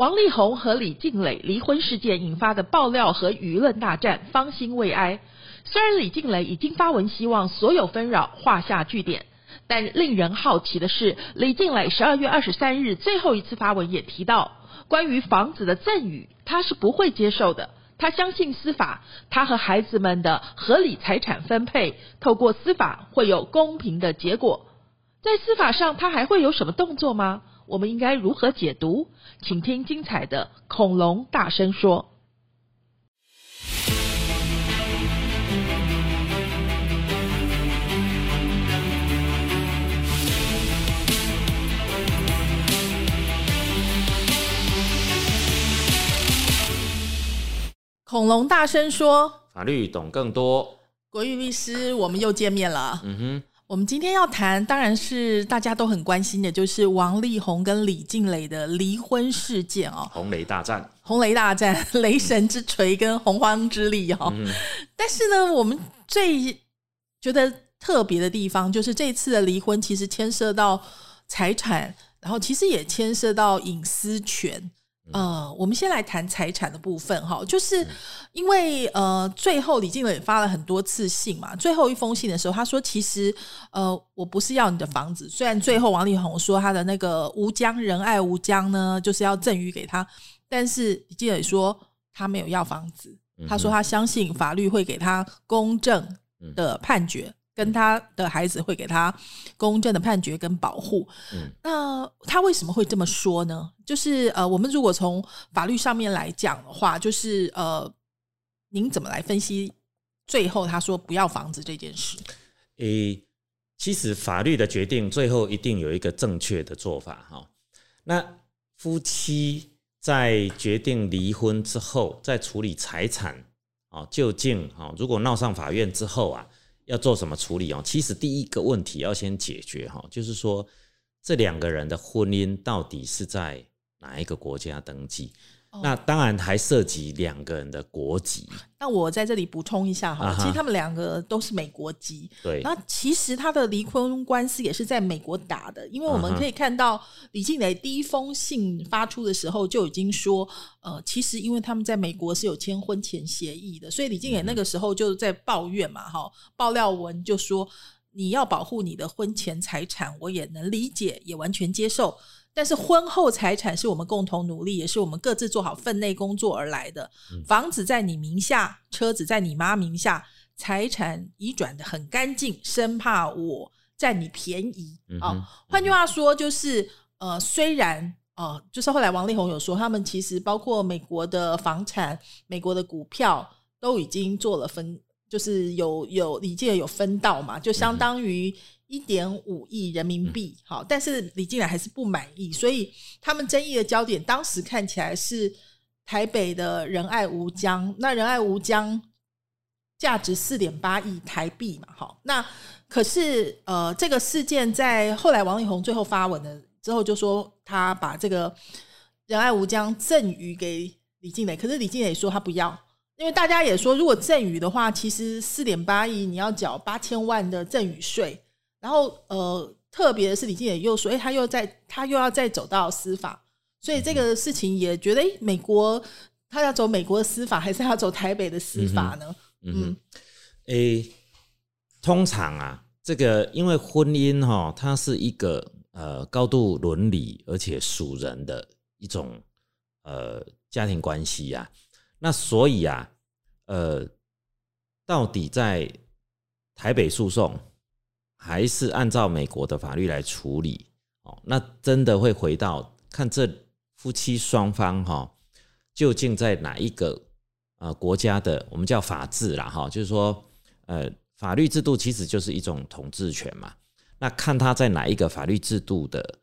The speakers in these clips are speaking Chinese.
王力宏和李静蕾离婚事件引发的爆料和舆论大战，方兴未艾。虽然李静蕾已经发文希望所有纷扰画下句点，但令人好奇的是，李静蕾十二月二十三日最后一次发文也提到，关于房子的赠与，他是不会接受的。他相信司法，他和孩子们的合理财产分配，透过司法会有公平的结果。在司法上，他还会有什么动作吗？我们应该如何解读？请听精彩的恐龙大声说。恐龙大声说，法律懂更多。国玉律师，我们又见面了。嗯哼。我们今天要谈，当然是大家都很关心的，就是王力宏跟李静蕾的离婚事件哦。红雷大战，红雷大战，雷神之锤跟洪荒之力哈。但是呢，我们最觉得特别的地方，就是这次的离婚其实牵涉到财产，然后其实也牵涉到隐私权。呃，我们先来谈财产的部分哈，就是因为呃，最后李静蕾发了很多次信嘛，最后一封信的时候，他说其实呃，我不是要你的房子，虽然最后王力宏说他的那个吴江仁爱吴江呢，就是要赠予给他，但是李静蕾说他没有要房子，他说他相信法律会给他公正的判决。跟他的孩子会给他公正的判决跟保护。嗯，那他为什么会这么说呢？就是呃，我们如果从法律上面来讲的话，就是呃，您怎么来分析最后他说不要房子这件事？诶，其实法律的决定最后一定有一个正确的做法哈。那夫妻在决定离婚之后，在处理财产啊，究竟啊，如果闹上法院之后啊。要做什么处理哦？其实第一个问题要先解决哈，就是说这两个人的婚姻到底是在哪一个国家登记？那当然还涉及两个人的国籍。那我在这里补充一下哈，其实他们两个都是美国籍。对。那其实他的离婚官司也是在美国打的，因为我们可以看到李静蕾第一封信发出的时候就已经说，呃，其实因为他们在美国是有签婚前协议的，所以李静蕾那个时候就在抱怨嘛，哈，爆料文就说你要保护你的婚前财产，我也能理解，也完全接受。但是婚后财产是我们共同努力，也是我们各自做好分内工作而来的。房子在你名下，车子在你妈名下，财产移转的很干净，生怕我占你便宜啊。换句话说，就是呃，虽然呃，就是后来王力宏有说，他们其实包括美国的房产、美国的股票都已经做了分，就是有有李静蕾有分到嘛，就相当于。一点五亿人民币，好，但是李进来还是不满意，所以他们争议的焦点当时看起来是台北的仁爱无疆，那仁爱无疆价值四点八亿台币嘛，好，那可是呃，这个事件在后来王力宏最后发文的之后，就说他把这个仁爱无疆赠予给李静蕾，可是李静蕾说他不要，因为大家也说，如果赠与的话，其实四点八亿你要缴八千万的赠与税。然后，呃，特别的是李静也又说，哎，他又在，他又要再走到司法，所以这个事情也觉得，哎，美国他要走美国的司法，还是要走台北的司法呢？嗯，哎，通常啊，这个因为婚姻哈，它是一个呃高度伦理而且属人的一种呃家庭关系呀，那所以啊，呃，到底在台北诉讼。还是按照美国的法律来处理哦，那真的会回到看这夫妻双方哈，究竟在哪一个呃国家的我们叫法治啦哈，就是说呃法律制度其实就是一种统治权嘛，那看他在哪一个法律制度的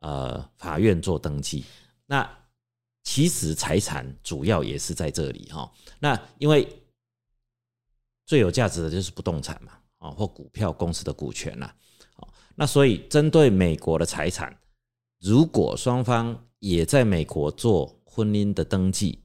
呃法院做登记，那其实财产主要也是在这里哈，那因为。最有价值的就是不动产嘛，啊，或股票公司的股权啦，好，那所以针对美国的财产，如果双方也在美国做婚姻的登记，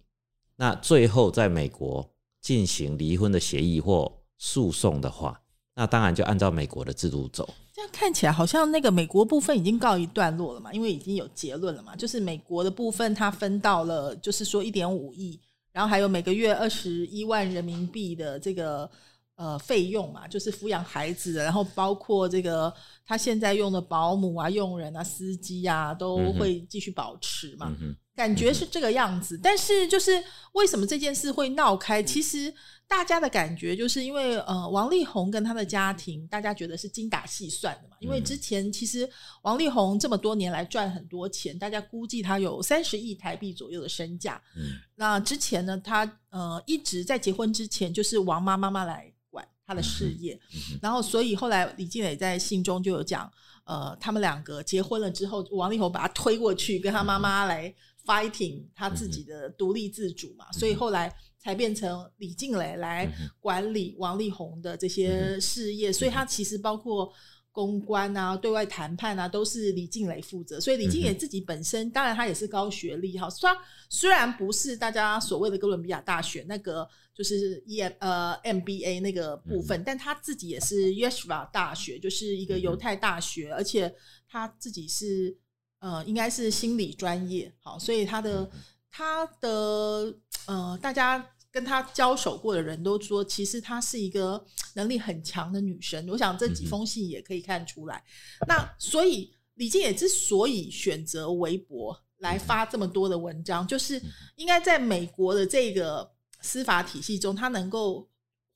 那最后在美国进行离婚的协议或诉讼的话，那当然就按照美国的制度走。这样看起来好像那个美国部分已经告一段落了嘛，因为已经有结论了嘛，就是美国的部分它分到了，就是说一点五亿，然后还有每个月二十一万人民币的这个呃费用嘛，就是抚养孩子，然后包括这个他现在用的保姆啊、佣人啊、司机啊，都会继续保持嘛。感觉是这个样子，但是就是为什么这件事会闹开？其实大家的感觉就是因为呃，王力宏跟他的家庭，大家觉得是精打细算的嘛。因为之前其实王力宏这么多年来赚很多钱，大家估计他有三十亿台币左右的身价。嗯，那之前呢，他呃一直在结婚之前就是王妈妈妈来管他的事业，然后所以后来李静蕾在信中就有讲，呃，他们两个结婚了之后，王力宏把他推过去跟他妈妈来。Fighting 他自己的独立自主嘛，所以后来才变成李静蕾来管理王力宏的这些事业，所以他其实包括公关啊、对外谈判啊，都是李静蕾负责。所以李静蕾自己本身，当然他也是高学历哈，虽然虽然不是大家所谓的哥伦比亚大学那个就是 E M 呃 MBA 那个部分，但他自己也是 Yeshiva 大学，就是一个犹太大学，而且他自己是。呃，应该是心理专业，好，所以他的他的呃，大家跟他交手过的人都说，其实她是一个能力很强的女生。我想这几封信也可以看出来。那所以李静也之所以选择微博来发这么多的文章，就是应该在美国的这个司法体系中，他能够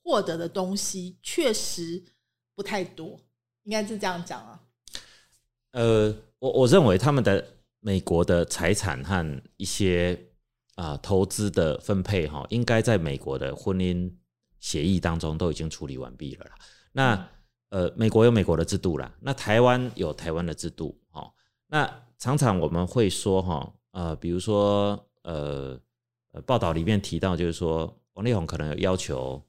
获得的东西确实不太多，应该是这样讲啊。呃。我我认为他们的美国的财产和一些啊投资的分配哈，应该在美国的婚姻协议当中都已经处理完毕了啦。那呃，美国有美国的制度啦，那台湾有台湾的制度哈。那常常我们会说哈，呃，比如说呃呃，报道里面提到就是说，王力宏可能有要求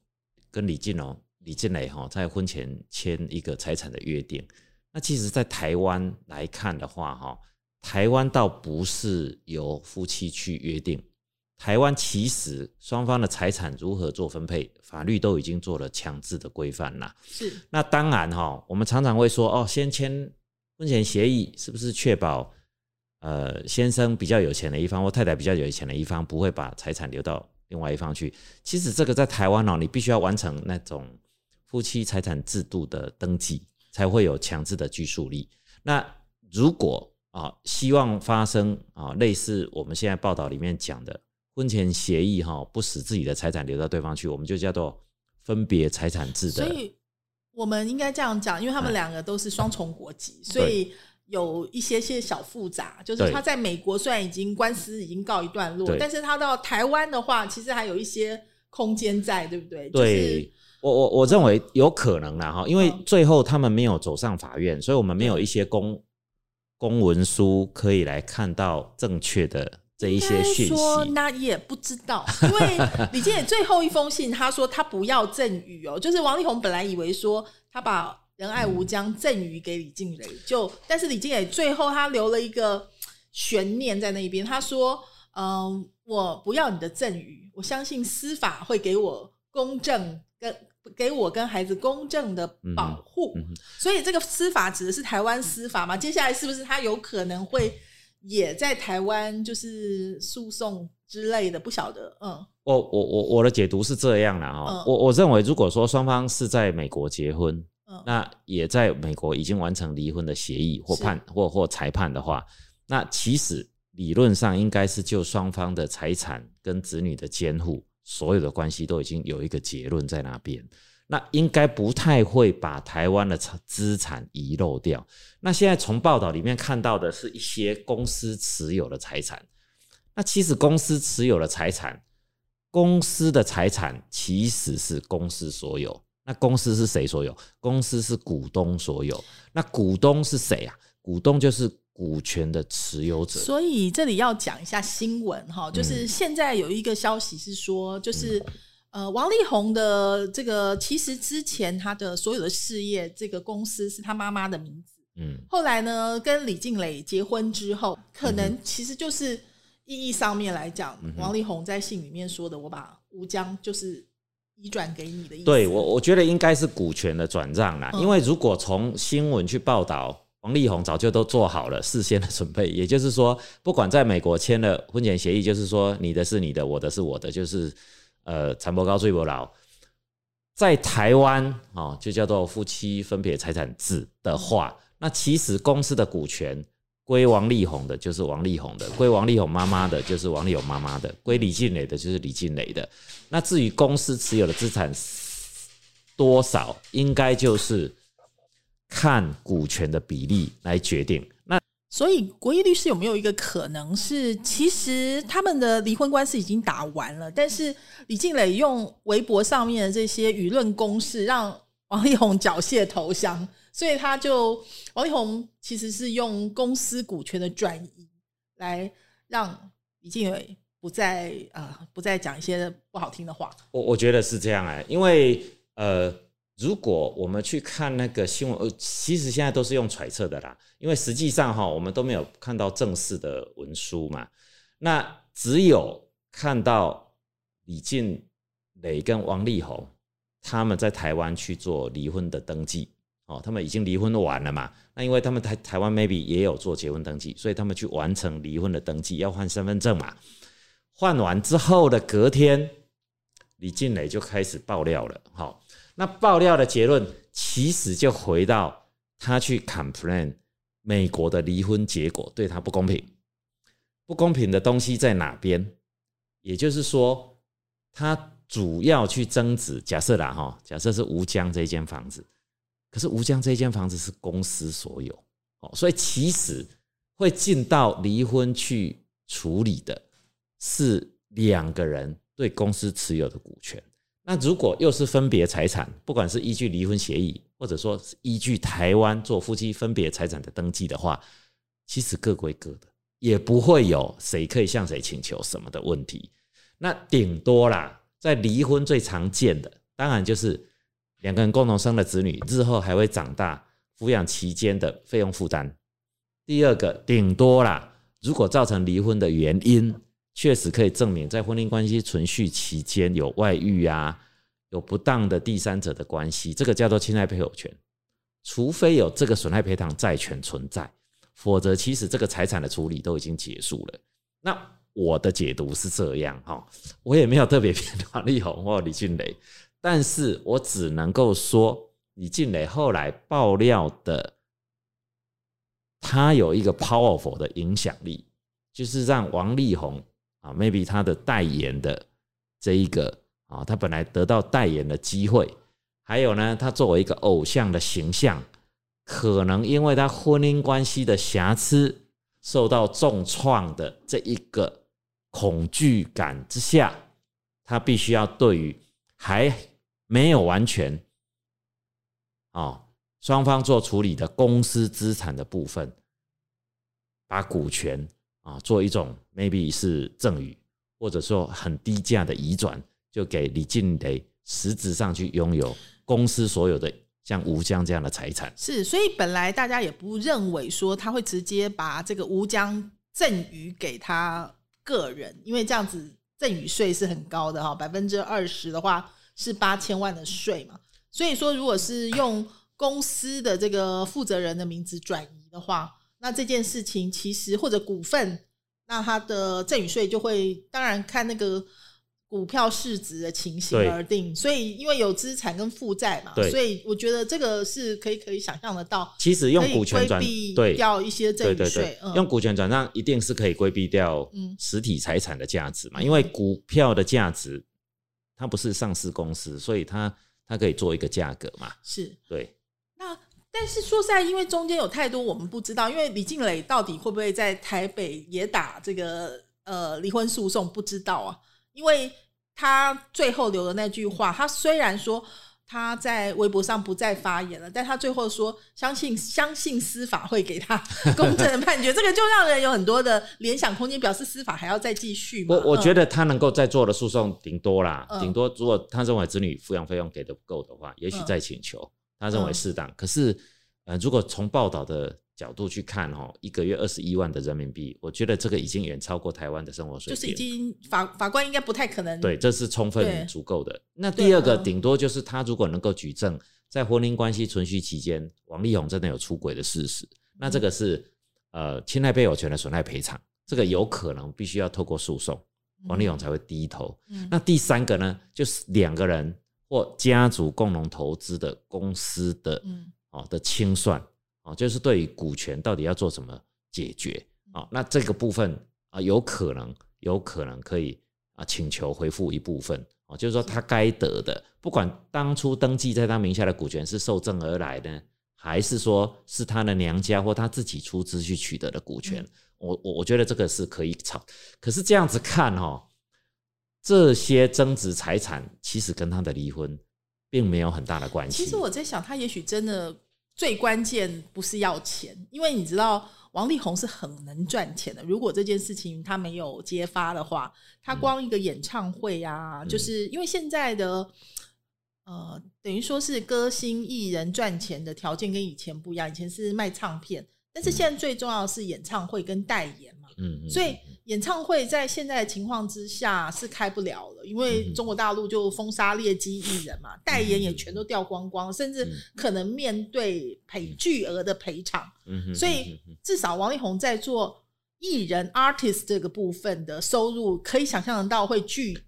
跟李静龙、李静蕾哈在婚前签一个财产的约定。那其实，在台湾来看的话，哈，台湾倒不是由夫妻去约定，台湾其实双方的财产如何做分配，法律都已经做了强制的规范啦。是。那当然哈，我们常常会说，哦，先签婚前协议，是不是确保呃先生比较有钱的一方或太太比较有钱的一方不会把财产留到另外一方去？其实这个在台湾哦，你必须要完成那种夫妻财产制度的登记。才会有强制的拘束力。那如果啊，希望发生啊，类似我们现在报道里面讲的婚前协议哈，不使自己的财产流到对方去，我们就叫做分别财产制的。所以我们应该这样讲，因为他们两个都是双重国籍，所以有一些些小复杂。就是他在美国虽然已经官司已经告一段落，但是他到台湾的话，其实还有一些空间在，对不对？对。我我我认为有可能啦哈，因为最后他们没有走上法院，所以我们没有一些公公文书可以来看到正确的这一些讯息。那也不知道，因为李健也最后一封信，他说他不要赠予哦，就是王力宏本来以为说他把仁爱无疆赠予给李静蕾，就但是李静蕾最后他留了一个悬念在那边，他说嗯，我不要你的赠予，我相信司法会给我公正跟。给我跟孩子公正的保护，所以这个司法指的是台湾司法嘛？接下来是不是他有可能会也在台湾就是诉讼之类的？不晓得。嗯，我我我我的解读是这样的哈，我我认为如果说双方是在美国结婚，那也在美国已经完成离婚的协议或判或或裁判的话，那其实理论上应该是就双方的财产跟子女的监护。所有的关系都已经有一个结论在那边，那应该不太会把台湾的资产遗漏掉。那现在从报道里面看到的是一些公司持有的财产，那其实公司持有的财产，公司的财产其实是公司所有。那公司是谁所有？公司是股东所有。那股东是谁啊？股东就是。股权的持有者，所以这里要讲一下新闻哈，就是现在有一个消息是说，就是呃，王力宏的这个其实之前他的所有的事业，这个公司是他妈妈的名字。嗯，后来呢，跟李静蕾结婚之后，可能其实就是意义上面来讲，王力宏在信里面说的，我把吴江就是移转给你的意思。对我，我觉得应该是股权的转让啦。因为如果从新闻去报道，王力宏早就都做好了事先的准备，也就是说，不管在美国签了婚前协议，就是说你的是你的，我的是我的，就是呃，产博高罪博老。在台湾哦，就叫做夫妻分别财产制的话。那其实公司的股权归王力宏的，就是王力宏的；归王力宏妈妈的，就是王力宏妈妈的；归李静蕾的，就是李静蕾的。那至于公司持有的资产多少，应该就是看股权的比例来决定。那所以，国义律师有没有一个可能是，其实他们的离婚官司已经打完了，但是李静蕾用微博上面的这些舆论攻势，让王力宏缴械投降？所以他就王力宏其实是用公司股权的转移来让李静蕾不再呃不再讲一些不好听的话。我我觉得是这样哎，因为呃，如果我们去看那个新闻，呃，其实现在都是用揣测的啦，因为实际上哈，我们都没有看到正式的文书嘛。那只有看到李静蕾跟王力宏他们在台湾去做离婚的登记。哦，他们已经离婚完了嘛？那因为他们台台湾 maybe 也有做结婚登记，所以他们去完成离婚的登记，要换身份证嘛。换完之后的隔天，李静蕾就开始爆料了。好，那爆料的结论其实就回到他去 complain 美国的离婚结果对他不公平，不公平的东西在哪边？也就是说，他主要去争执，假设啦哈，假设是吴江这间房子。可是吴江这间房子是公司所有哦，所以其实会进到离婚去处理的是两个人对公司持有的股权。那如果又是分别财产，不管是依据离婚协议，或者说是依据台湾做夫妻分别财产的登记的话，其实各归各的，也不会有谁可以向谁请求什么的问题。那顶多啦，在离婚最常见的，当然就是。两个人共同生的子女，日后还会长大，抚养期间的费用负担。第二个，顶多啦，如果造成离婚的原因，确实可以证明在婚姻关系存续期间有外遇啊，有不当的第三者的关系，这个叫做侵害配偶权。除非有这个损害赔偿债权存在，否则其实这个财产的处理都已经结束了。那我的解读是这样哈，我也没有特别偏王力宏或李俊雷。但是我只能够说，李俊雷后来爆料的，他有一个 powerful 的影响力，就是让王力宏啊，maybe 他的代言的这一个啊，他本来得到代言的机会，还有呢，他作为一个偶像的形象，可能因为他婚姻关系的瑕疵受到重创的这一个恐惧感之下，他必须要对于还。没有完全，啊，双方做处理的公司资产的部分，把股权啊做一种 maybe 是赠与，或者说很低价的移转，就给李静蕾实质上去拥有公司所有的像吴江这样的财产。是，所以本来大家也不认为说他会直接把这个吴江赠与给他个人，因为这样子赠与税是很高的哈，百分之二十的话。是八千万的税嘛？所以说，如果是用公司的这个负责人的名字转移的话，那这件事情其实或者股份，那它的赠与税就会当然看那个股票市值的情形而定。所以，因为有资产跟负债嘛，所以我觉得这个是可以可以想象得到。其实用股权转对掉一些赠与税，用股权转让一定是可以规避掉实体财产的价值嘛？因为股票的价值。它不是上市公司，所以它它可以做一个价格嘛？是对。那但是说实在，因为中间有太多我们不知道，因为李静蕾到底会不会在台北也打这个呃离婚诉讼，不知道啊。因为他最后留的那句话，他虽然说。他在微博上不再发言了，但他最后说相信相信司法会给他公正的判决，这个就让人有很多的联想空间，表示司法还要再继续。我我觉得他能够再做的诉讼顶多啦，顶多如果他认为子女抚养费用给的不够的话，也许再请求，他认为适当。可是，呃，如果从报道的。角度去看哦，一个月二十一万的人民币，我觉得这个已经远超过台湾的生活水平。就是已经法法官应该不太可能。对，这是充分足够的。那第二个，顶多就是他如果能够举证，在婚姻关系存续期间，王力宏真的有出轨的事实，那这个是呃侵害配偶权的损害赔偿，这个有可能必须要透过诉讼，王力宏才会低头。那第三个呢，就是两个人或家族共同投资的公司的哦的清算。哦，就是对于股权到底要做什么解决哦？那这个部分啊，有可能有可能可以啊，请求回复一部分哦，就是说他该得的，不管当初登记在他名下的股权是受赠而来的，还是说是他的娘家或他自己出资去取得的股权，我我我觉得这个是可以炒。可是这样子看哈，这些增值财产其实跟他的离婚并没有很大的关系。其实我在想，他也许真的。最关键不是要钱，因为你知道王力宏是很能赚钱的。如果这件事情他没有揭发的话，他光一个演唱会啊，就是因为现在的呃，等于说是歌星艺人赚钱的条件跟以前不一样，以前是卖唱片，但是现在最重要的是演唱会跟代言嘛，嗯，所以。演唱会在现在的情况之下是开不了了，因为中国大陆就封杀劣迹艺人嘛，代言也全都掉光光，甚至可能面对赔巨额的赔偿。所以至少王力宏在做艺人 artist 这个部分的收入，可以想象得到会巨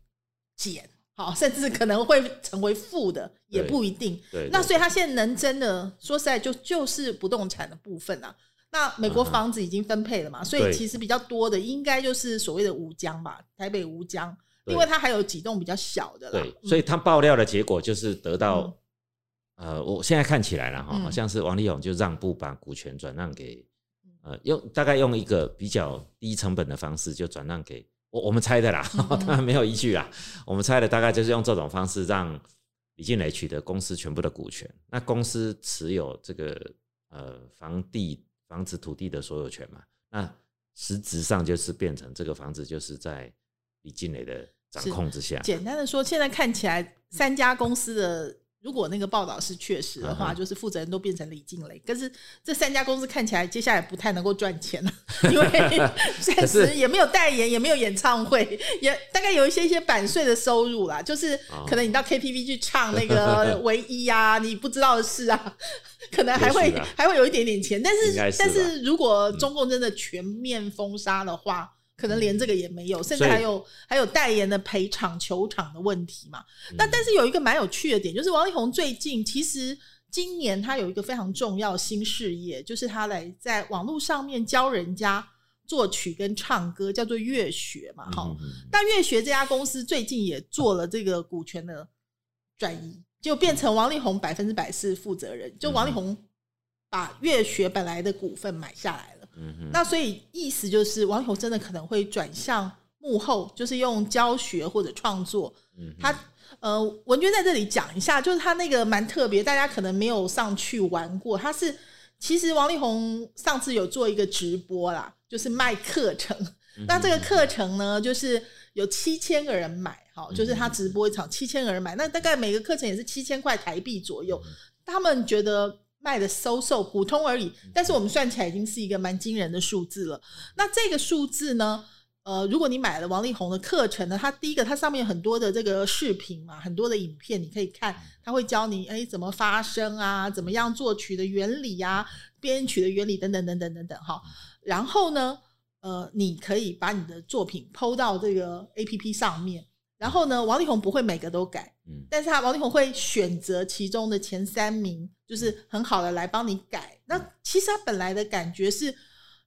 减，好，甚至可能会成为负的，也不一定。那所以他现在能真的说实在，就就是不动产的部分啊。那美国房子已经分配了嘛，所以其实比较多的应该就是所谓的吴江吧，台北吴江。因为它还有几栋比较小的。对，所以他爆料的结果就是得到，呃，我现在看起来了哈，好像是王力勇就让步把股权转让给，呃，用大概用一个比较低成本的方式就转让给我，我们猜的啦，当然没有依据啦，我们猜的大概就是用这种方式让李静蕾取得公司全部的股权，那公司持有这个呃房地。房子土地的所有权嘛，那实质上就是变成这个房子就是在李金磊的掌控之下。简单的说，现在看起来三家公司的。如果那个报道是确实的话，就是负责人都变成李静蕾。可是这三家公司看起来接下来不太能够赚钱了，因为 暂时也没有代言，也没有演唱会，也大概有一些一些版税的收入啦。就是可能你到 KTV 去唱那个 唯一啊，你不知道的事啊，可能还会还会有一点点钱。但是但是如果中共真的全面封杀的话。可能连这个也没有，甚至还有还有代言的赔偿球场的问题嘛？那但是有一个蛮有趣的点，就是王力宏最近其实今年他有一个非常重要新事业，就是他来在网络上面教人家作曲跟唱歌，叫做乐学嘛。好，但乐学这家公司最近也做了这个股权的转移，就变成王力宏百分之百是负责人，就王力宏把乐学本来的股份买下来。那所以意思就是，王力宏真的可能会转向幕后，就是用教学或者创作。他呃，文娟在这里讲一下，就是他那个蛮特别，大家可能没有上去玩过。他是其实王力宏上次有做一个直播啦，就是卖课程。那这个课程呢，就是有七千个人买，哈，就是他直播一场七千个人买，那大概每个课程也是七千块台币左右。他们觉得。卖的收售普通而已，但是我们算起来已经是一个蛮惊人的数字了。那这个数字呢？呃，如果你买了王力宏的课程呢，它第一个它上面很多的这个视频嘛，很多的影片你可以看，他会教你哎怎么发声啊，怎么样作曲的原理呀，编曲的原理等等等等等等哈。然后呢，呃，你可以把你的作品抛到这个 A P P 上面。然后呢，王力宏不会每个都改，嗯，但是他王力宏会选择其中的前三名，就是很好的来帮你改。那其实他本来的感觉是，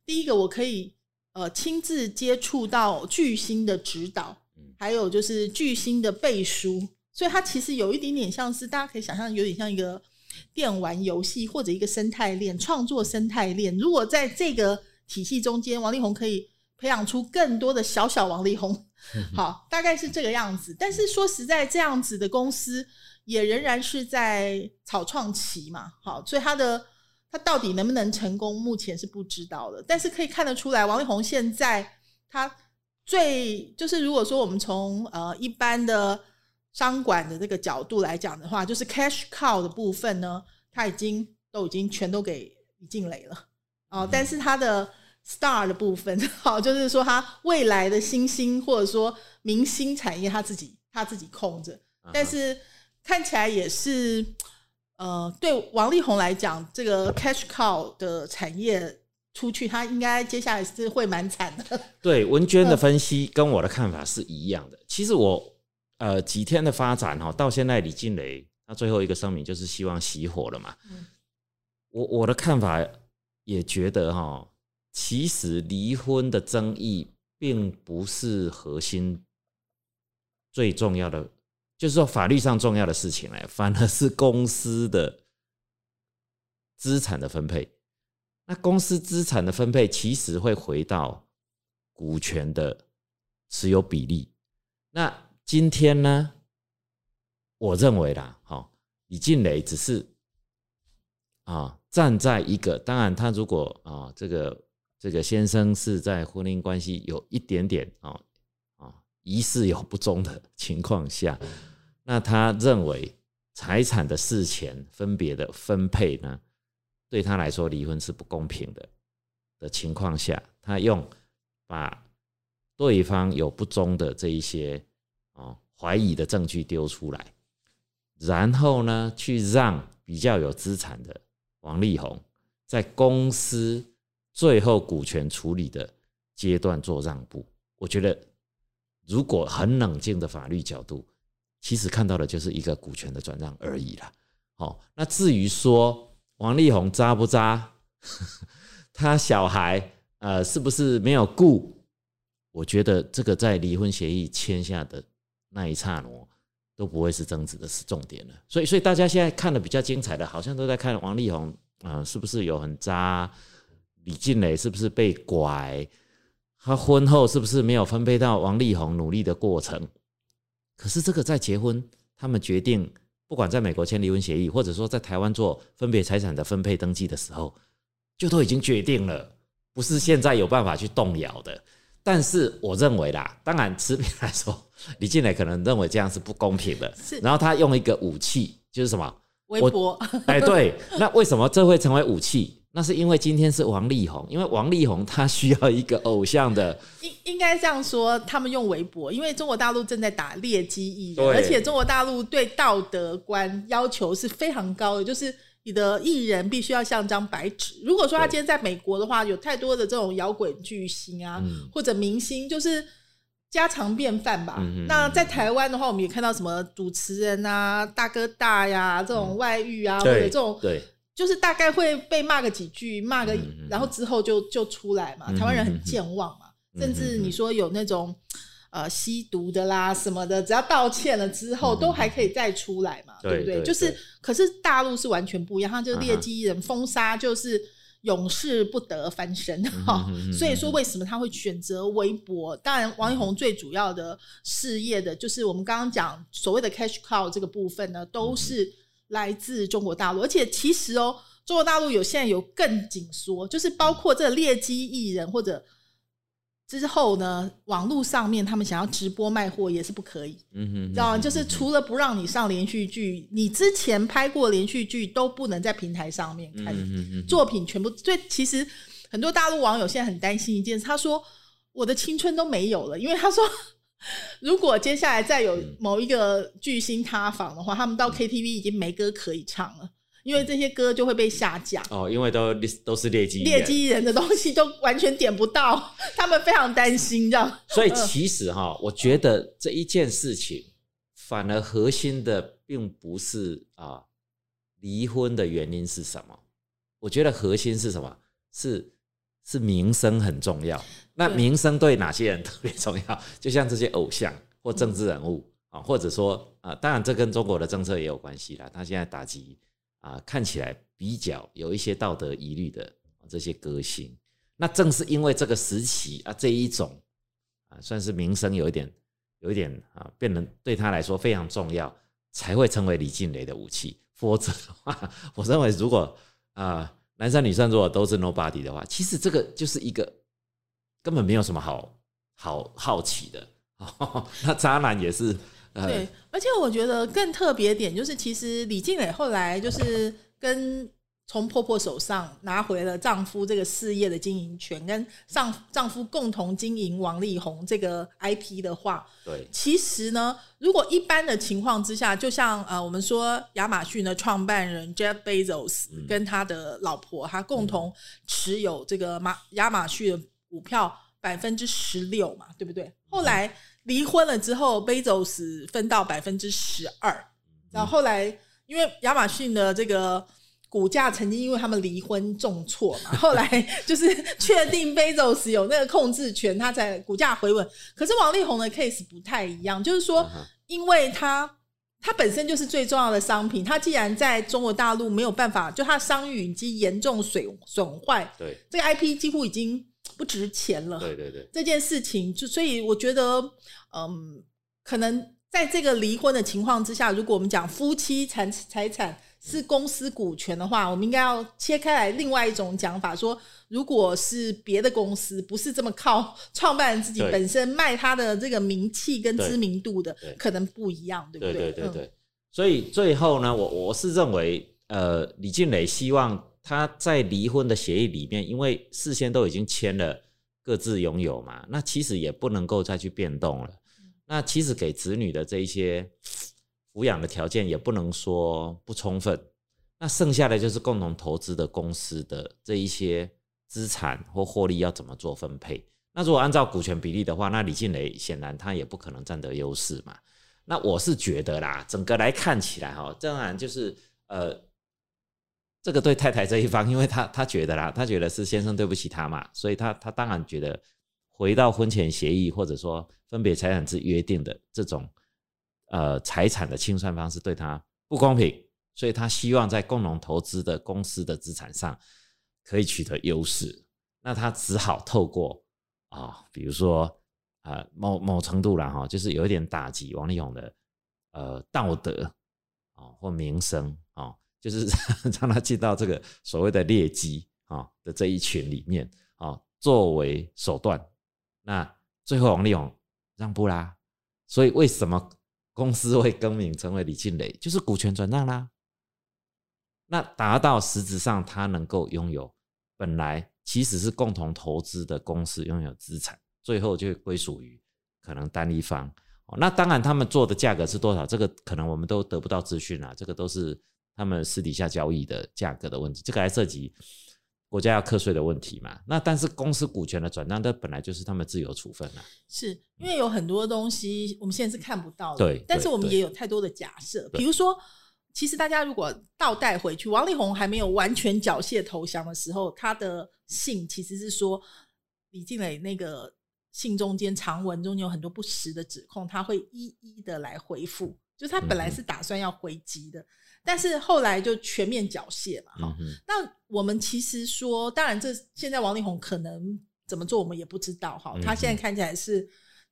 第一个我可以呃亲自接触到巨星的指导，还有就是巨星的背书，所以他其实有一点点像是大家可以想象，有点像一个电玩游戏或者一个生态链创作生态链。如果在这个体系中间，王力宏可以。培养出更多的小小王力宏。好，大概是这个样子。但是说实在，这样子的公司也仍然是在草创期嘛。好，所以他的他到底能不能成功，目前是不知道的。但是可以看得出来，王力宏现在他最就是如果说我们从呃一般的商管的这个角度来讲的话，就是 cash cow 的部分呢，他已经都已经全都给李静蕾了。哦，但是他的。Star 的部分，好，就是说他未来的新兴或者说明星产业，他自己他自己控着，但是看起来也是，呃，对王力宏来讲，这个 cash cow 的产业出去，他应该接下来是会蛮惨的。对文娟的分析跟我的看法是一样的。其实我呃几天的发展哈，到现在李静蕾他最后一个声明就是希望熄火了嘛。我我的看法也觉得哈。其实离婚的争议并不是核心最重要的，就是说法律上重要的事情哎，反而是公司的资产的分配。那公司资产的分配其实会回到股权的持有比例。那今天呢，我认为啦，好，李静蕾只是啊站在一个，当然他如果啊这个。这个先生是在婚姻关系有一点点啊啊疑似有不忠的 情况下，那他认为财产的事前分别的分配呢，对他来说离婚是不公平的的情况下，他用把对方有不忠的这一些啊怀疑的证据丢出来，然后呢去让比较有资产的王力宏在公司。最后股权处理的阶段做让步，我觉得如果很冷静的法律角度，其实看到的就是一个股权的转让而已啦。好，那至于说王力宏渣不渣，他小孩呃是不是没有顾？我觉得这个在离婚协议签下的那一刹那都不会是争执的是重点了。所以，所以大家现在看的比较精彩的，好像都在看王力宏啊，是不是有很渣？李静蕾是不是被拐？他婚后是不是没有分配到王力宏努力的过程？可是这个在结婚，他们决定不管在美国签离婚协议，或者说在台湾做分别财产的分配登记的时候，就都已经决定了，不是现在有办法去动摇的。但是我认为啦，当然持平来说，李静蕾可能认为这样是不公平的。然后他用一个武器，就是什么？微博。哎，对，那为什么这会成为武器？那是因为今天是王力宏，因为王力宏他需要一个偶像的，应应该这样说，他们用微博，因为中国大陆正在打劣迹艺人，而且中国大陆对道德观要求是非常高的，就是你的艺人必须要像张白纸。如果说他今天在美国的话，有太多的这种摇滚巨星啊，或者明星，就是家常便饭吧。那在台湾的话，我们也看到什么主持人啊、大哥大呀这种外遇啊，或者这种对。就是大概会被骂个几句，骂个，然后之后就就出来嘛。台湾人很健忘嘛，甚至你说有那种呃吸毒的啦什么的，只要道歉了之后，都还可以再出来嘛，对不对？就是，可是大陆是完全不一样，他就是劣迹艺人封杀，就是永世不得翻身哈。所以说，为什么他会选择微博？当然，王力宏最主要的事业的，就是我们刚刚讲所谓的 cash cow 这个部分呢，都是。来自中国大陆，而且其实哦，中国大陆有现在有更紧缩，就是包括这劣迹艺人或者之后呢，网络上面他们想要直播卖货也是不可以，嗯哼，知道吗？就是除了不让你上连续剧，你之前拍过连续剧都不能在平台上面看作品，全部。所以其实很多大陆网友现在很担心一件事，他说我的青春都没有了，因为他说。如果接下来再有某一个巨星塌房的话，他们到 KTV 已经没歌可以唱了，因为这些歌就会被下架。哦，因为都都是劣迹劣迹人的东西都完全点不到，他们非常担心这样。所以其实哈，我觉得这一件事情反而核心的并不是啊离婚的原因是什么？我觉得核心是什么？是是名声很重要。那名声对哪些人特别重要？就像这些偶像或政治人物啊，或者说啊，当然这跟中国的政策也有关系啦。他现在打击啊，看起来比较有一些道德疑虑的这些歌星，那正是因为这个时期啊，这一种啊，算是名声有一点有一点啊，变得对他来说非常重要，才会成为李静蕾的武器。否则的话，我认为如果啊，男生女生如果都是 nobody 的话，其实这个就是一个根本没有什么好好好奇的。那渣男也是。对，而且我觉得更特别点就是，其实李静蕾后来就是跟从婆婆手上拿回了丈夫这个事业的经营权，跟丈丈夫共同经营王力宏这个 IP 的话，对，其实呢，如果一般的情况之下，就像呃，我们说亚马逊的创办人 Jeff Bezos 跟他的老婆，他共同持有这个马亚马逊的股票百分之十六嘛，对不对？后来。离婚了之后，贝佐斯分到百分之十二，然后后来因为亚马逊的这个股价曾经因为他们离婚重挫嘛，后来就是确定 Bezos 有那个控制权，他才股价回稳。可是王力宏的 case 不太一样，就是说，因为他他本身就是最重要的商品，他既然在中国大陆没有办法，就他商誉已经严重损损坏，对这个 IP 几乎已经。不值钱了，对对对，这件事情就所以我觉得，嗯，可能在这个离婚的情况之下，如果我们讲夫妻财财产是公司股权的话，我们应该要切开来另外一种讲法，说如果是别的公司，不是这么靠创办人自己本身卖他的这个名气跟知名度的，可能不一样，对不对？对对对对。所以最后呢，我我是认为，呃，李俊磊希望。他在离婚的协议里面，因为事先都已经签了各自拥有嘛，那其实也不能够再去变动了。那其实给子女的这一些 抚养的条件也不能说不充分。那剩下的就是共同投资的公司的这一些资产或获利要怎么做分配？那如果按照股权比例的话，那李静蕾显然他也不可能占得优势嘛。那我是觉得啦，整个来看起来哈，当然就是呃。这个对太太这一方，因为他他觉得啦，他觉得是先生对不起他嘛，所以他他当然觉得回到婚前协议或者说分别财产之约定的这种呃财产的清算方式对他不公平，所以他希望在共同投资的公司的资产上可以取得优势，那他只好透过啊，比如说啊某某程度了哈，就是有一点打击王力宏的呃道德啊或名声。就是 让他进到这个所谓的劣迹啊的这一群里面啊，作为手段，那最后王力宏让步啦。所以为什么公司会更名成为李庆磊？就是股权转让啦。那达到实质上他能够拥有本来其实是共同投资的公司拥有资产，最后就归属于可能单一方。那当然他们做的价格是多少？这个可能我们都得不到资讯啊。这个都是。他们私底下交易的价格的问题，这个还涉及国家要课税的问题嘛？那但是公司股权的转让，这本来就是他们自由处分啊。是因为有很多东西我们现在是看不到的，对。但是我们也有太多的假设，比如说，其实大家如果倒带回去，王力宏还没有完全缴械投降的时候，他的信其实是说李静蕾那个信中间长文中间有很多不实的指控，他会一一的来回复，就是他本来是打算要回击的。但是后来就全面缴械嘛，哈。那我们其实说，当然这现在王力宏可能怎么做，我们也不知道哈。他现在看起来是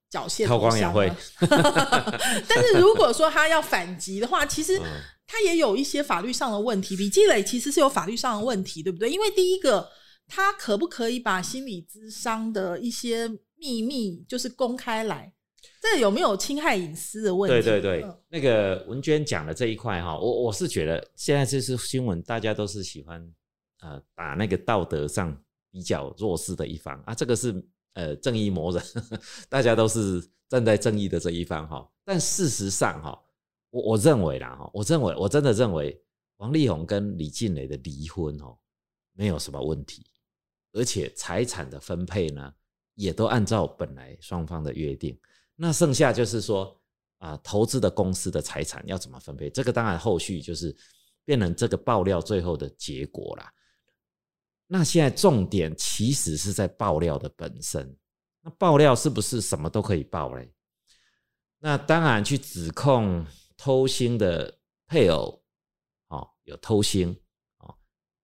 缴械韬光养晦，但是如果说他要反击的话，其实他也有一些法律上的问题。李积磊其实是有法律上的问题，对不对？因为第一个，他可不可以把心理咨商的一些秘密就是公开来？这有没有侵害隐私的问题？对对对，那个文娟讲的这一块哈，我我是觉得现在这是新闻，大家都是喜欢呃打那个道德上比较弱势的一方啊，这个是呃正义魔人，大家都是站在正义的这一方哈。但事实上哈，我我认为啦哈，我认为我真的认为王力宏跟李静蕾的离婚哦没有什么问题，而且财产的分配呢也都按照本来双方的约定。那剩下就是说啊，投资的公司的财产要怎么分配？这个当然后续就是变成这个爆料最后的结果啦。那现在重点其实是在爆料的本身。那爆料是不是什么都可以爆嘞？那当然去指控偷腥的配偶，哦，有偷腥，哦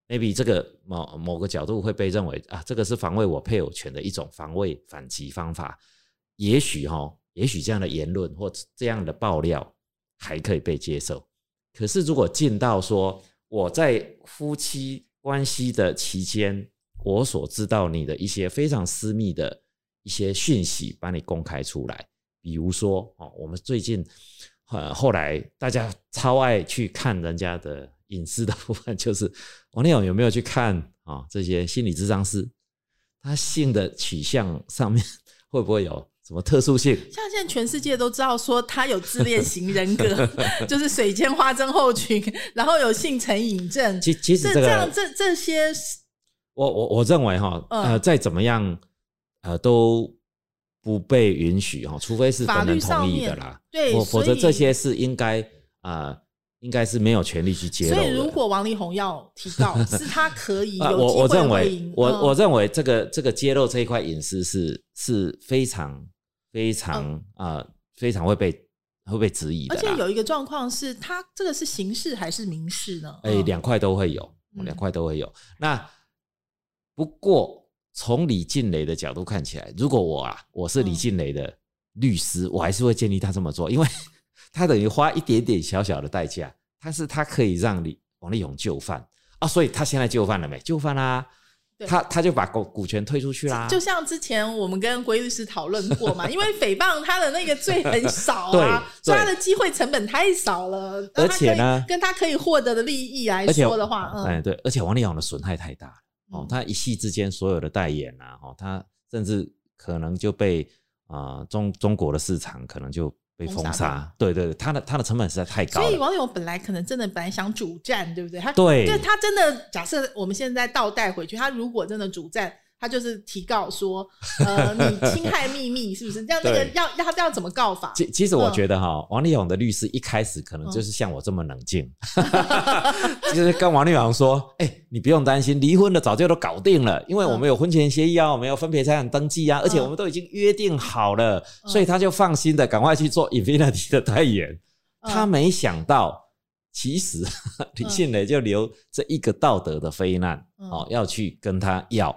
，maybe 这个某某个角度会被认为啊，这个是防卫我配偶权的一种防卫反击方法。也许哈，也许这样的言论或这样的爆料还可以被接受。可是如果进到说我在夫妻关系的期间，我所知道你的一些非常私密的一些讯息，把你公开出来，比如说哦，我们最近呃后来大家超爱去看人家的隐私的部分，就是王力宏有没有去看啊这些心理咨商师，他性的取向上面 会不会有？什么特殊性？像现在全世界都知道说他有自恋型人格，就是水间花症候群，然后有性成瘾症。其其实这样这这些，我我我认为哈，呃，再怎么样，呃，都不被允许哈，除非是法律同意的啦。对，否则这些是应该啊，应该是没有权利去揭露。所以如果王力宏要提告，是他可以有我我认为，我我认为这个这个揭露这一块隐私是是非常。非常啊，非常会被会被质疑的。而且有一个状况是，他这个是刑事还是民事呢？哎，两块都会有，两块都会有。那不过从李静蕾的角度看起来，如果我啊，我是李静蕾的律师，我还是会建议他这么做，因为 他等于花一点点小小的代价，但是他可以让李王力宏就范啊，所以他现在就范了没？就范啦。他他就把股股权推出去啦，就像之前我们跟郭律师讨论过嘛，因为诽谤他的那个罪很少啊，所以他的机会成本太少了，而且呢，跟他可以获得的利益来说的话，哎对，而且王力宏的损害太大了哦，他一夕之间所有的代言啊，哦，他甚至可能就被啊中中国的市场可能就。被封杀，对对对，他的他的成本实在太高。所以网友本来可能真的本来想主战，对不对？他对，就他真的假设我们现在倒带回去，他如果真的主战。他就是提告说，呃，你侵害秘密是不是？要那个要要他要怎么告法？其其实我觉得哈，王力宏的律师一开始可能就是像我这么冷静，就是跟王力宏说，哎，你不用担心，离婚的早就都搞定了，因为我们有婚前协议啊，我们有分别财产登记啊，而且我们都已经约定好了，所以他就放心的赶快去做 Infinity 的代言。他没想到，其实 李信磊就留这一个道德的非难哦，要去跟他要。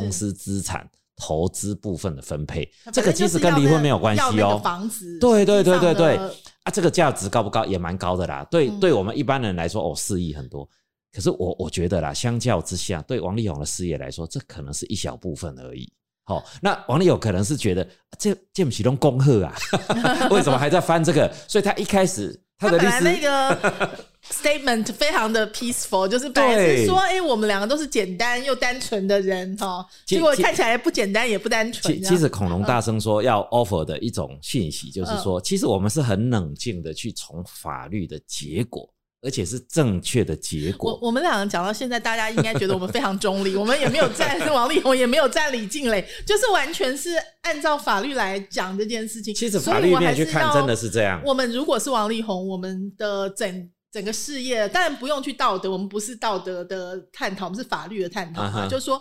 公司资产投资部分的分配，这个其实跟离婚没有关系哦。房子，对对对对对，啊，这个价值高不高？也蛮高的啦。对，对我们一般人来说，哦，四亿很多。可是我我觉得啦，相较之下，对王力宏的事业来说，这可能是一小部分而已。好，那王力宏可能是觉得这这不起东恭贺啊，为什么还在翻这个？所以他一开始他的律师那个。Statement 非常的 peaceful，就是本来是说，哎，我们两个都是简单又单纯的人哈，结果看起来不简单也不单纯。其实恐龙大声说要 offer 的一种讯息，就是说，其实我们是很冷静的去从法律的结果，而且是正确的结果。我我们两个讲到现在，大家应该觉得我们非常中立，我们也没有站王力宏，也没有站李静蕾，就是完全是按照法律来讲这件事情。其实法律面去看，真的是这样。我们如果是王力宏，我们的整。整个事业当然不用去道德，我们不是道德的探讨，我们是法律的探讨嘛。就是说，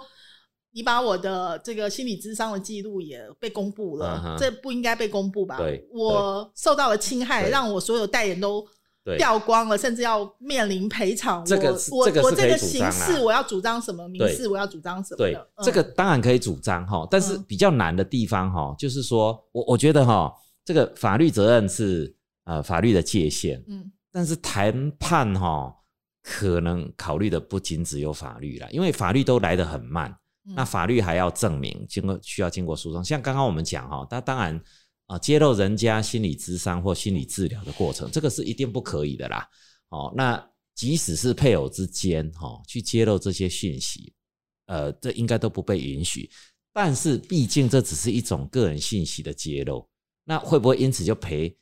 你把我的这个心理智商的记录也被公布了，这不应该被公布吧？我受到了侵害，让我所有代言都掉光了，甚至要面临赔偿。这个我我这个形式我要主张什么，民事我要主张什么？对，这个当然可以主张哈，但是比较难的地方哈，就是说我我觉得哈，这个法律责任是呃法律的界限，嗯。但是谈判哈，可能考虑的不仅只有法律了，因为法律都来得很慢，那法律还要证明，经过需要经过诉讼。像刚刚我们讲哈，那当然啊，揭露人家心理咨商或心理治疗的过程，这个是一定不可以的啦。哦，那即使是配偶之间哈，去揭露这些讯息，呃，这应该都不被允许。但是毕竟这只是一种个人信息的揭露，那会不会因此就赔？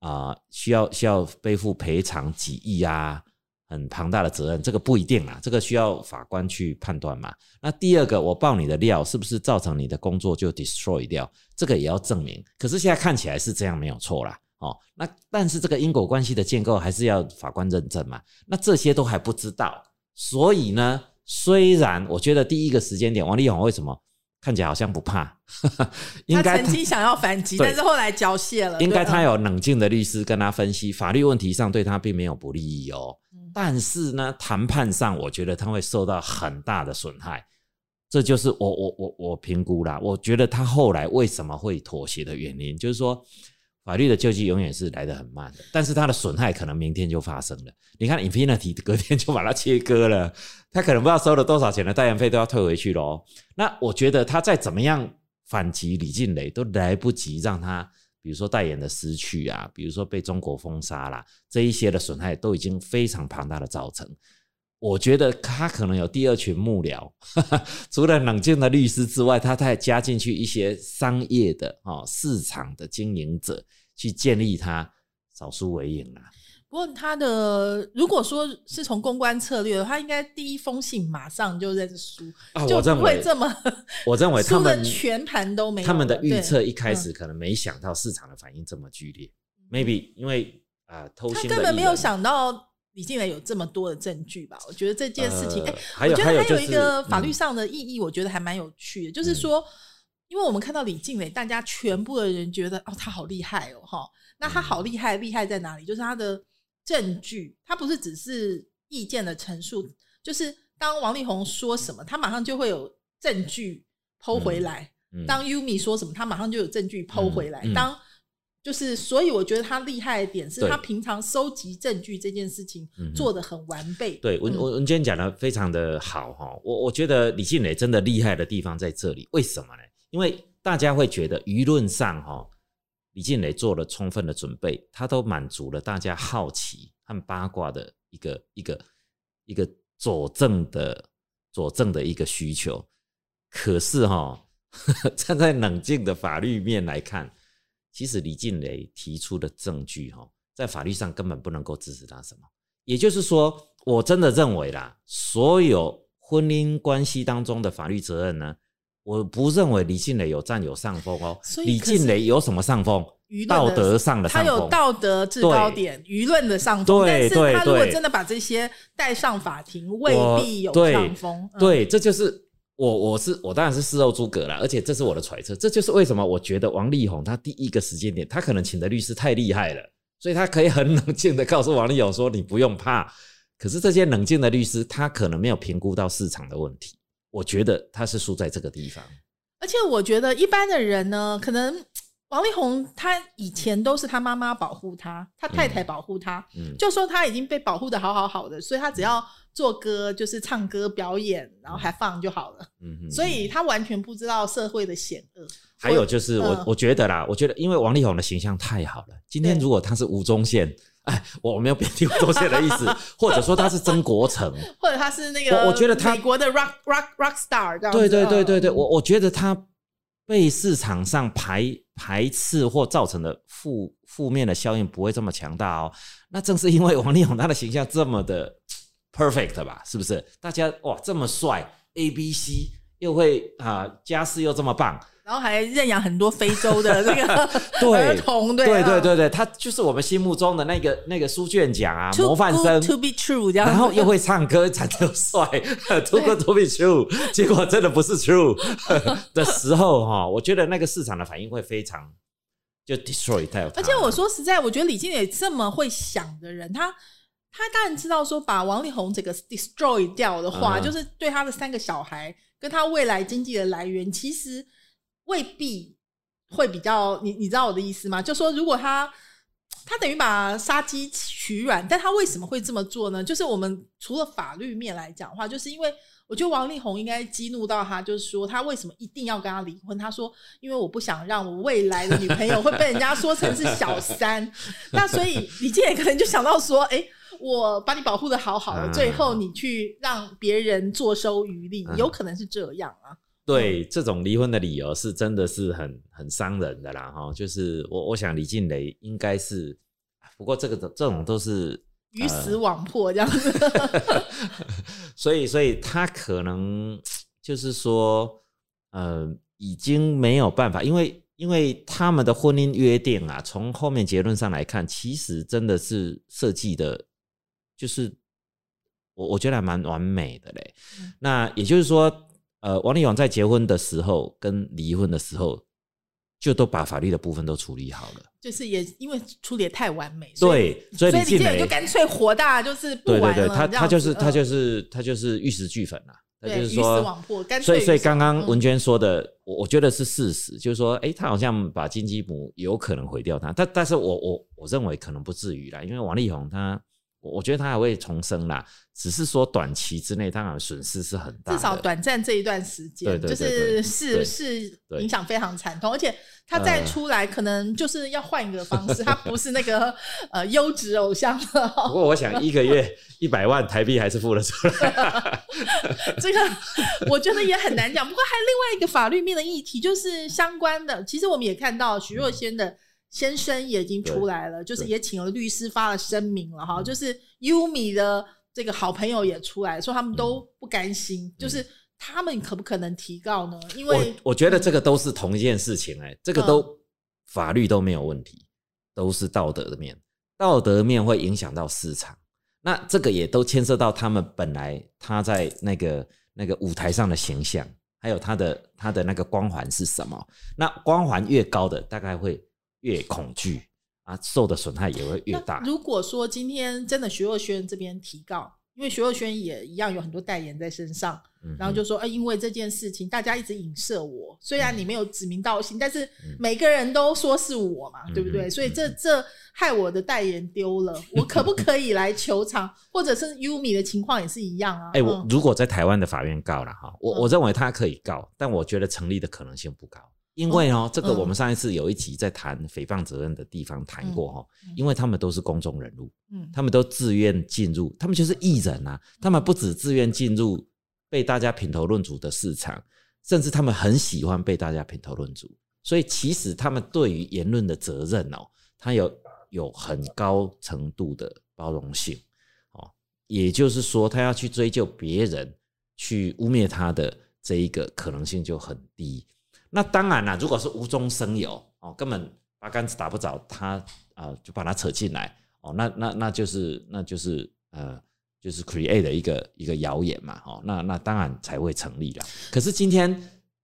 啊，需要需要背负赔偿几亿啊，很庞大的责任，这个不一定啊，这个需要法官去判断嘛。那第二个，我爆你的料，是不是造成你的工作就 destroy 掉？这个也要证明。可是现在看起来是这样，没有错啦。哦，那但是这个因果关系的建构还是要法官认证嘛。那这些都还不知道，所以呢，虽然我觉得第一个时间点，王力宏为什么？看起来好像不怕，他曾经想要反击，但是后来缴械了。应该他有冷静的律师跟他分析，法律问题上对他并没有不利益哦。但是呢，谈判上我觉得他会受到很大的损害。这就是我我我我评估啦，我觉得他后来为什么会妥协的原因，就是说法律的救济永远是来得很慢的，但是他的损害可能明天就发生了。你看，Infinity 隔天就把它切割了，他可能不知道收了多少钱的代言费都要退回去喽。那我觉得他再怎么样反击李静蕾都来不及让他，比如说代言的失去啊，比如说被中国封杀啦，这一些的损害都已经非常庞大的造成。我觉得他可能有第二群幕僚，除了冷静的律师之外，他再加进去一些商业的哦市场的经营者，去建立他少输为赢啊。不过他的如果说是从公关策略，的话应该第一封信马上就认输，就不会这么。我认为他们全盘都没。他们的预测一开始可能没想到市场的反应这么剧烈，maybe 因为啊偷心，他根本没有想到。李静蕾有这么多的证据吧？我觉得这件事情，哎，我觉得还有一个法律上的意义，我觉得还蛮有趣的。就是说，因为我们看到李静蕾，大家全部的人觉得哦，他好厉害哦，哈。那他好厉害，厉害在哪里？就是他的证据，他不是只是意见的陈述，就是当王力宏说什么，他马上就会有证据剖回来；当 Umi 说什么，他马上就有证据剖回来；当就是，所以我觉得他厉害的点是他平常收集证据这件事情做的很完备。对，文文文娟讲的非常的好哈。我我觉得李静蕾真的厉害的地方在这里，为什么呢？因为大家会觉得舆论上哈，李静蕾做了充分的准备，他都满足了大家好奇和八卦的一个一个一个佐证的佐证的一个需求。可是哈，站在冷静的法律面来看。其实李静蕾提出的证据，哈，在法律上根本不能够支持他什么。也就是说，我真的认为啦，所有婚姻关系当中的法律责任呢，我不认为李静蕾有占有上风哦。李静蕾有什么上风？道德上的上风，他有道德制高点，舆论的上风。但是他如果真的把这些带上法庭，未必有上风。对，这就是。我我是我当然是事后诸葛了，而且这是我的揣测，这就是为什么我觉得王力宏他第一个时间点，他可能请的律师太厉害了，所以他可以很冷静的告诉王力宏说你不用怕。可是这些冷静的律师，他可能没有评估到市场的问题，我觉得他是输在这个地方。而且我觉得一般的人呢，可能王力宏他以前都是他妈妈保护他，他太太保护他，就说他已经被保护的好好好的，所以他只要。做歌就是唱歌表演，然后还放就好了。嗯所以他完全不知道社会的险恶。还有就是我我觉得啦，我觉得因为王力宏的形象太好了。今天如果他是吴宗宪，哎，我没有贬低吴宗宪的意思，或者说他是曾国成，或者他是那个，我觉得他美国的 rock rock rock star 这样。对对对对对，我我觉得他被市场上排排斥或造成的负负面的效应不会这么强大哦。那正是因为王力宏他的形象这么的。perfect 吧，是不是？大家哇，这么帅，A B C 又会啊，家世又这么棒，然后还认养很多非洲的 那个儿童，对对对对，他就是我们心目中的那个那个书卷奖啊，模范生。To be true，这样，然后又会唱歌，长得又帅，To be to be true，结果真的不是 true 的时候哈，我觉得那个市场的反应会非常就 destroy 掉。而且我说实在，我觉得李经理这么会想的人，他。他当然知道说，把王力宏这个 destroy 掉的话，就是对他的三个小孩跟他未来经济的来源，其实未必会比较。你你知道我的意思吗？就说如果他他等于把杀鸡取卵，但他为什么会这么做呢？就是我们除了法律面来讲的话，就是因为我觉得王力宏应该激怒到他，就是说他为什么一定要跟他离婚？他说，因为我不想让我未来的女朋友会被人家说成是小三。那所以李健也可能就想到说，哎。我把你保护的好好的，最后你去让别人坐收渔利，有可能是这样啊。对，这种离婚的理由是真的是很很伤人的啦，哈。就是我我想李静蕾应该是，不过这个这种都是鱼死网破这样子。所以所以他可能就是说，呃，已经没有办法，因为因为他们的婚姻约定啊，从后面结论上来看，其实真的是设计的。就是我我觉得还蛮完美的嘞。那也就是说，呃，王力宏在结婚的时候跟离婚的时候，就都把法律的部分都处理好了。就是也因为处理的太完美，所以对，所以所以李静蕾就干脆火大，就是不对对对，他他就是他嗯就是他就是玉石俱焚啦。他对鱼死就是说所以所以刚刚文娟说的，我我觉得是事实，就是说，哎，他好像把金鸡母有可能毁掉他，但但是我我我认为可能不至于啦，因为王力宏他，我我觉得他还会重生啦，只是说短期之内当然损失是很大，至少短暂这一段时间，对对对就是是是对影响非常惨痛，而且他再呃出来，可能就是要换一个方式，他不是那个呃优质偶像了。不过我想一个月一百万台币还是付得出来。这个我觉得也很难讲。不过还有另外一个法律面的议题，就是相关的。其实我们也看到徐若瑄的先生也已经出来了，就是也请了律师发了声明了哈。就是 Yumi 的这个好朋友也出来说，他们都不甘心，就是他们可不可能提告呢？因为我觉得这个都是同一件事情哎、这个都、法律都没有问题，都是道德的面，道德面会影响到市场，那这个也都牵涉到他们本来他在那个那个舞台上的形象，还有他的他的那个光环是什么？那光环越高的，大概会越恐惧啊，受的损害也会越大。如果说今天真的徐若瑄这边提告，因为徐若瑄也一样有很多代言在身上，嗯然后就说，哎、因为这件事情，大家一直影射我，虽然你没有指名道姓，但是嗯每个人都说是我嘛，对不对？嗯所以这这害我的代言丢了，我可不可以来求偿？或者是 Umi 的情况也是一样啊。哎、我嗯如果在台湾的法院告了哈，我嗯我认为他可以告，但我觉得成立的可能性不高，因为哦，这个嗯。我们上一次有一集在谈诽谤责任的地方谈过哈因为他们都是公众人物，嗯。他们都自愿进入，他们就是艺人啊，他们不止自愿进入被大家品头论足的市场，甚至他们很喜欢被大家品头论足，所以其实他们对于言论的责任哦，他有有很高程度的包容性哦，也就是说，他要去追究别人去污蔑他的这一个可能性就很低。那当然啦，如果是无中生有哦，根本八竿子打不着他啊、就把他扯进来哦，那那那就是那就是呃，就是 create 的一个一个谣言嘛，哦，那那当然才会成立了。可是今天，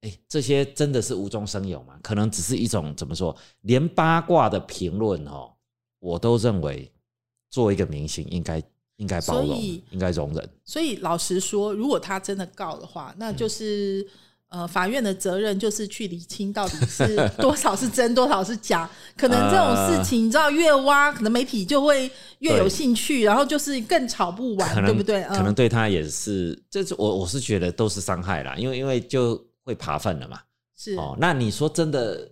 哎，这些真的是无中生有吗？可能只是一种怎么说，连八卦的评论哦，我都认为作为一个明星应该应该包容应该容忍。所以老实说，如果他真的告的话，那就是、呃，法院的责任就是去理清到底是 多少是真，多少是假。可能这种事情，你知道，越挖，可能媒体就会越有对兴趣，然后就是更吵不完，对不对？可能嗯，对他也是，这是我我是觉得都是伤害啦，因为因为就会扒粪了嘛。是哦，那你说真的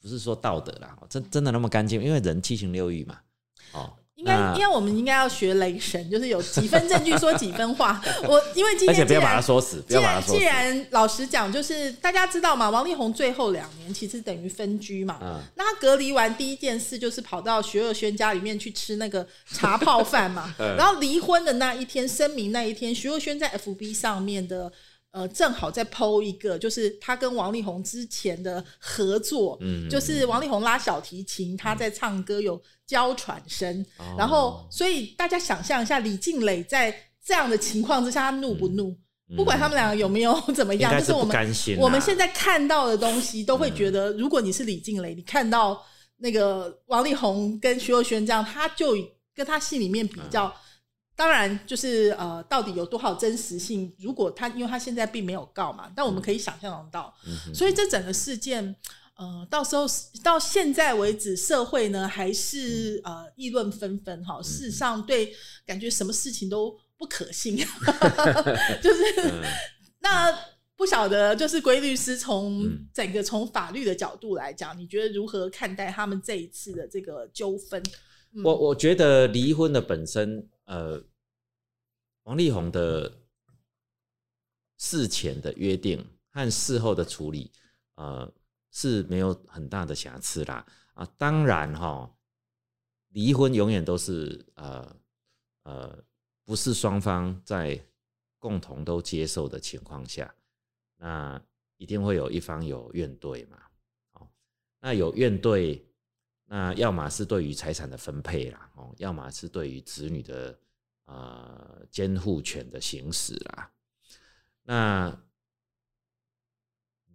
不是说道德啦，真真的那么干净？因为人七情六欲嘛。哦，应该那应该我们应该要学雷神，就是有几分证据说几分话。我因为今而且不要把天既然他说死，不既然既要把他说死。然老实讲，就是大家知道嘛，王力宏最后两年其实等于分居嘛。嗯，那他隔离完第一件事就是跑到徐若瑄家里面去吃那个茶泡饭嘛。嗯然后离婚的那一天，声明那一天，徐若瑄在 FB 上面的。呃，正好在 PO 一个，就是他跟王力宏之前的合作，嗯就是王力宏拉小提琴，他在唱歌有娇喘声，哦然后所以大家想象一下，李静蕾在这样的情况之下，他怒不怒？不管他们两个有没有 怎么样，就是是我们啊。我们现在看到的东西，都会觉得，如果你是李静蕾，你看到那个王力宏跟徐若瑄这样，他就跟他戏里面比较，嗯当然就是呃，到底有多少真实性？如果他因为他现在并没有告嘛，但我们可以想象得到，嗯所以这整个事件。呃，到时候到现在为止，社会呢还是呃议论纷纷哈。事实上，对感觉什么事情都不可信，就是、嗯那不晓得，就是龟律师从嗯整个从法律的角度来讲，你觉得如何看待他们这一次的这个纠纷？嗯我我觉得离婚的本身，呃，王力宏的事前的约定和事后的处理，呃，是没有很大的瑕疵啦。啊，当然哈、离婚永远都是呃呃，不是双方在共同都接受的情况下，那一定会有一方有怨怼嘛。哦，那有怨怼，那要么是对于财产的分配啦，哦，要么是对于子女的呃监护权的行使啦。那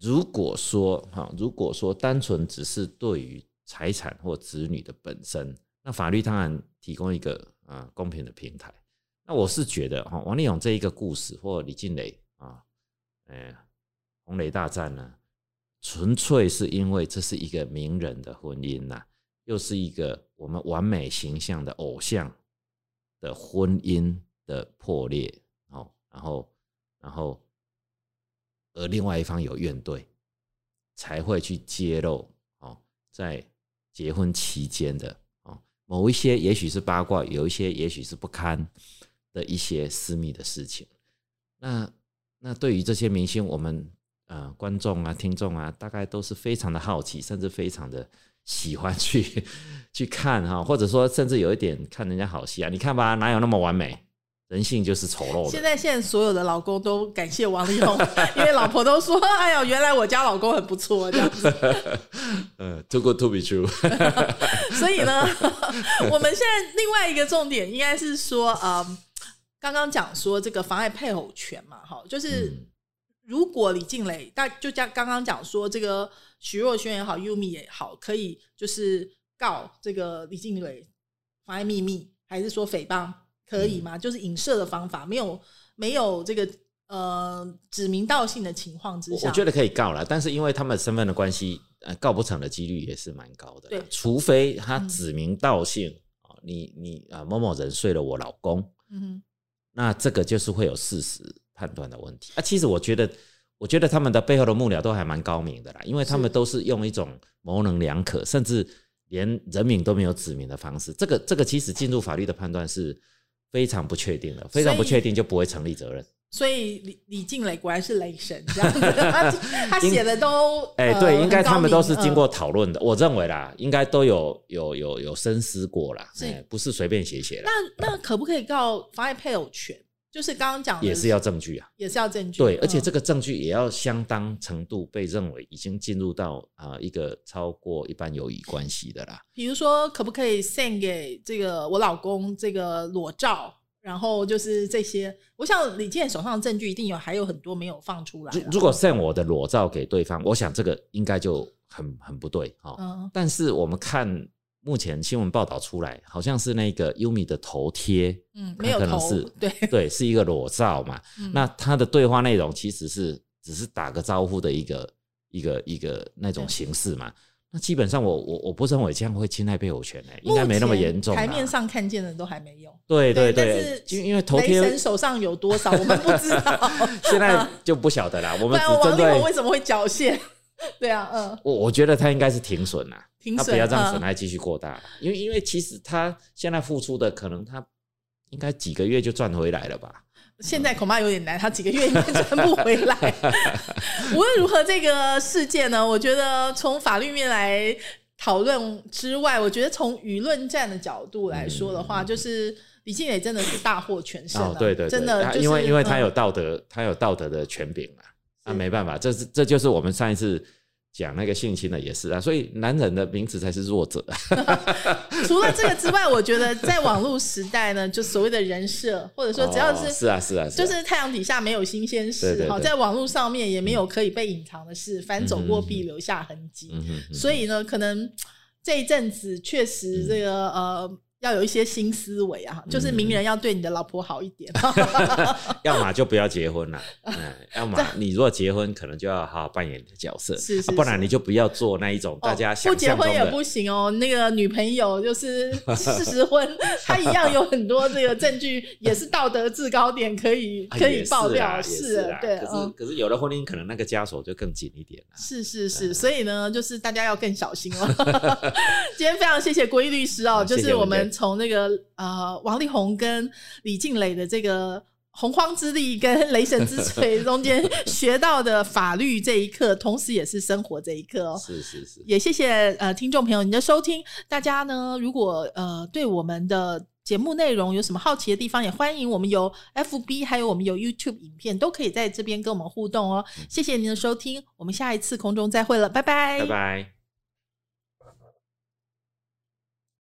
如果说哈，如果说单纯只是对于财产或子女的本身，那法律当然提供一个啊公平的平台。那我是觉得哈，王力宏这一个故事或李静蕾啊，哎，红雷大战呢，纯粹是因为这是一个名人的婚姻呐，又是一个我们完美形象的偶像的婚姻的破裂哦，然后，然后。而另外一方有怨怼，才会去揭露哦，在结婚期间的哦某一些，也许是八卦，有一些也许是不堪的一些私密的事情。那那对于这些明星，我们呃观众啊、听众啊，大概都是非常的好奇，甚至非常的喜欢去 去看哈，或者说甚至有一点看人家好戏啊，你看吧，哪有那么完美？人性就是丑陋的。现在，现在所有的老公都感谢王力宏，因为老婆都说：“ 哎呀，原来我家老公很不错。”这样子。嗯，too good to be true。所以呢，我们现在另外一个重点应该是说，呃，刚刚讲说这个妨碍配偶权嘛，哈，就是如果李静蕾，大就像刚刚讲说这个徐若瑄也好，Umi 也好，可以就是告这个李静蕾妨碍秘密，还是说诽谤？可以吗？就是影射的方法，没有没有这个呃指名道姓的情况之下，我觉得可以告了。但是因为他们身份的关系，呃，告不成的几率也是蛮高的。对，除非他指名道姓啊，你你啊某某人睡了我老公，嗯哼，那这个就是会有事实判断的问题。啊，其实我觉得，我觉得他们的背后的幕僚都还蛮高明的啦，因为他们都是用一种模棱两可，甚至连人名都没有指明的方式。这个这个其实进入法律的判断是。非常不确定的，非常不确定就不会成立责任。所以李李静蕾果然是雷神这样子，他他写的都 哎对，应该他们都是经过讨论的。我认为啦，应该都有有有有深思过啦，哎，不是随便写写的。那那可不可以告妨碍配偶权？就是刚刚讲，也是要证据啊，也是要证据。对，而且这个证据也要相当程度被认为已经进入到啊一个超过一般友谊关系的啦。比如说，可不可以 send 给这个我老公这个裸照？然后就是这些，我想李健手上的证据一定有，还有很多没有放出来。如果 send 我的裸照给对方，我想这个应该就很很不对哈。嗯但是我们看。目前新闻报道出来，好像是那个优米的头贴，嗯，没有头，对 对，是一个裸照嘛。那他的对话内容其实是只是打个招呼的一个一个一个那种形式嘛。那基本上我我我不认为这样会侵害配偶权诶，应该没那么严重。台面上看见的都还没有，对对对，因因为头贴手上有多少，我们不知道，现在就不晓得啦。我们 只针对为什么会缴械？对啊，嗯，我我觉得他应该是停损呐。他不要让损害继续扩大，因为因为其实他现在付出的可能他应该几个月就赚回来了吧？现在恐怕有点难，他几个月应该赚不回来。无论如何，这个事件呢，我觉得从法律面来讨论之外，我觉得从舆论战的角度来说的话，就是李静蕾真的是大获全胜。对对，真的，因为因为他有道德，他有道德的权柄嘛，那没办法，这是这就是我们上一次。讲那个性侵的也是啊，所以男人的名字才是弱者。除了这个之外，我觉得在网络时代呢，就所谓的人设，或者说只要是是啊是啊，就是太阳底下没有新鲜事，好，在网络上面也没有可以被隐藏的事，反走过必留下痕迹。所以呢，可能这一阵子确实这个呃。要有一些新思维啊，就是名人要对你的老婆好一点，要么就不要结婚了，嗯，要么你如果结婚，可能就要好好扮演你的角色，是是，不然你就不要做那一种大家想不结婚也不行哦。那个女朋友就是事实婚，她一样有很多这个证据，也是道德制高点可以可以爆料，是，对。可是可是有的婚姻可能那个枷锁就更紧一点了，是是是，所以呢，就是大家要更小心了。今天非常谢谢郭毅律师哦，就是我们。从那个呃王力宏跟李静蕾的这个洪荒之力跟雷神之锤中间学到的法律这一课，同时也是生活这一课哦。是是是，也谢谢呃听众朋友您的收听。大家呢，如果呃对我们的节目内容有什么好奇的地方，也欢迎我们有 FB 还有我们有 YouTube 影片，都可以在这边跟我们互动哦。谢谢您的收听，我们下一次空中再会了，拜拜，拜拜。